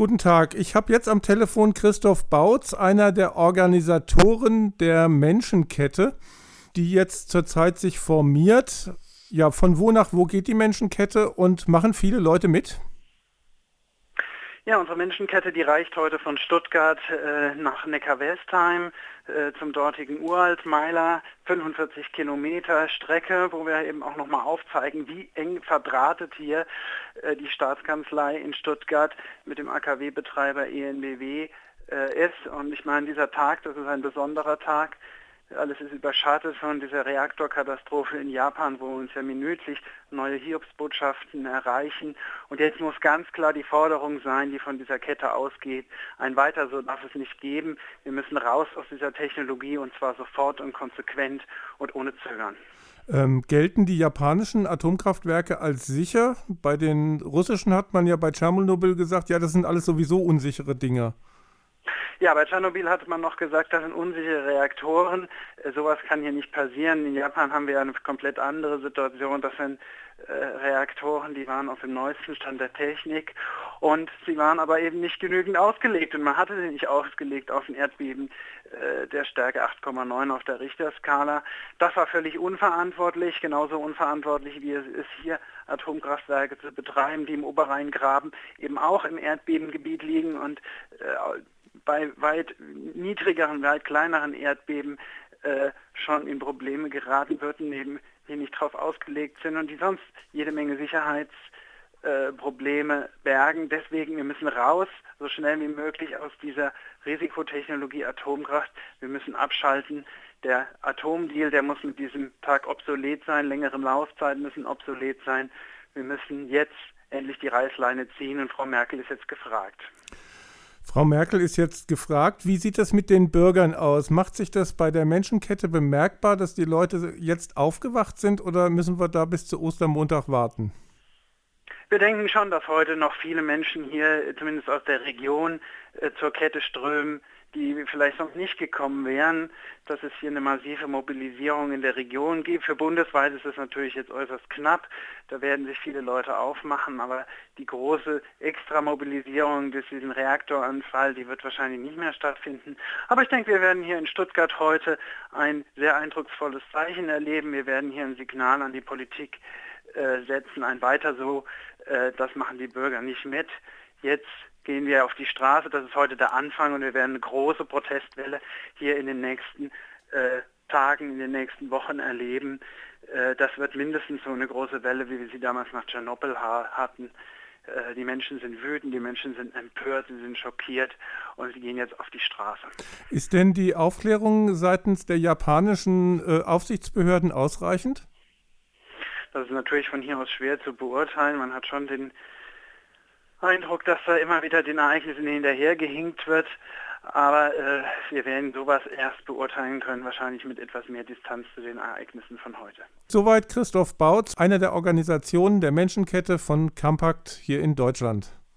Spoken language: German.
Guten Tag, ich habe jetzt am Telefon Christoph Bautz, einer der Organisatoren der Menschenkette, die jetzt zurzeit sich formiert. Ja, von wo nach wo geht die Menschenkette und machen viele Leute mit? Ja, unsere Menschenkette, die reicht heute von Stuttgart äh, nach Neckar-Westheim äh, zum dortigen Uraltmeiler, 45 Kilometer Strecke, wo wir eben auch nochmal aufzeigen, wie eng verdrahtet hier äh, die Staatskanzlei in Stuttgart mit dem AKW-Betreiber ENBW äh, ist. Und ich meine, dieser Tag, das ist ein besonderer Tag, alles ist überschattet von dieser Reaktorkatastrophe in Japan, wo uns ja minütlich neue Hiobsbotschaften erreichen. Und jetzt muss ganz klar die Forderung sein, die von dieser Kette ausgeht, ein weiter so darf es nicht geben. Wir müssen raus aus dieser Technologie und zwar sofort und konsequent und ohne Zögern. Ähm, gelten die japanischen Atomkraftwerke als sicher? Bei den russischen hat man ja bei Tschernobyl gesagt, ja, das sind alles sowieso unsichere Dinge. Ja, bei Tschernobyl hat man noch gesagt, das sind unsichere Reaktoren. Äh, sowas kann hier nicht passieren. In Japan haben wir eine komplett andere Situation. Das sind äh, Reaktoren, die waren auf dem neuesten Stand der Technik und sie waren aber eben nicht genügend ausgelegt und man hatte sie nicht ausgelegt auf ein Erdbeben äh, der Stärke 8,9 auf der Richterskala. Das war völlig unverantwortlich, genauso unverantwortlich wie es ist hier Atomkraftwerke zu betreiben, die im Oberrheingraben eben auch im Erdbebengebiet liegen und äh, bei weit niedrigeren, weit kleineren Erdbeben äh, schon in Probleme geraten würden, eben die nicht darauf ausgelegt sind und die sonst jede Menge Sicherheitsprobleme äh, bergen. Deswegen, wir müssen raus, so schnell wie möglich aus dieser Risikotechnologie Atomkraft. Wir müssen abschalten. Der Atomdeal, der muss mit diesem Tag obsolet sein, längere Laufzeiten müssen obsolet sein. Wir müssen jetzt endlich die Reißleine ziehen und Frau Merkel ist jetzt gefragt. Frau Merkel ist jetzt gefragt, wie sieht das mit den Bürgern aus? Macht sich das bei der Menschenkette bemerkbar, dass die Leute jetzt aufgewacht sind oder müssen wir da bis zu Ostermontag warten? Wir denken schon, dass heute noch viele Menschen hier, zumindest aus der Region, äh, zur Kette strömen, die vielleicht sonst nicht gekommen wären, dass es hier eine massive Mobilisierung in der Region gibt. Für bundesweit ist es natürlich jetzt äußerst knapp. Da werden sich viele Leute aufmachen, aber die große Extramobilisierung durch diesen Reaktoranfall, die wird wahrscheinlich nicht mehr stattfinden. Aber ich denke, wir werden hier in Stuttgart heute ein sehr eindrucksvolles Zeichen erleben. Wir werden hier ein Signal an die Politik äh, setzen, ein weiter so, äh, das machen die Bürger nicht mit. Jetzt gehen wir auf die Straße. Das ist heute der Anfang und wir werden eine große Protestwelle hier in den nächsten äh, Tagen, in den nächsten Wochen erleben. Äh, das wird mindestens so eine große Welle, wie wir sie damals nach Tschernobyl ha hatten. Äh, die Menschen sind wütend, die Menschen sind empört, sie sind schockiert und sie gehen jetzt auf die Straße. Ist denn die Aufklärung seitens der japanischen äh, Aufsichtsbehörden ausreichend? Das ist natürlich von hier aus schwer zu beurteilen. Man hat schon den Eindruck, dass da immer wieder den Ereignissen hinterhergehinkt wird. Aber äh, wir werden sowas erst beurteilen können, wahrscheinlich mit etwas mehr Distanz zu den Ereignissen von heute. Soweit Christoph Bautz, einer der Organisationen der Menschenkette von Compact hier in Deutschland.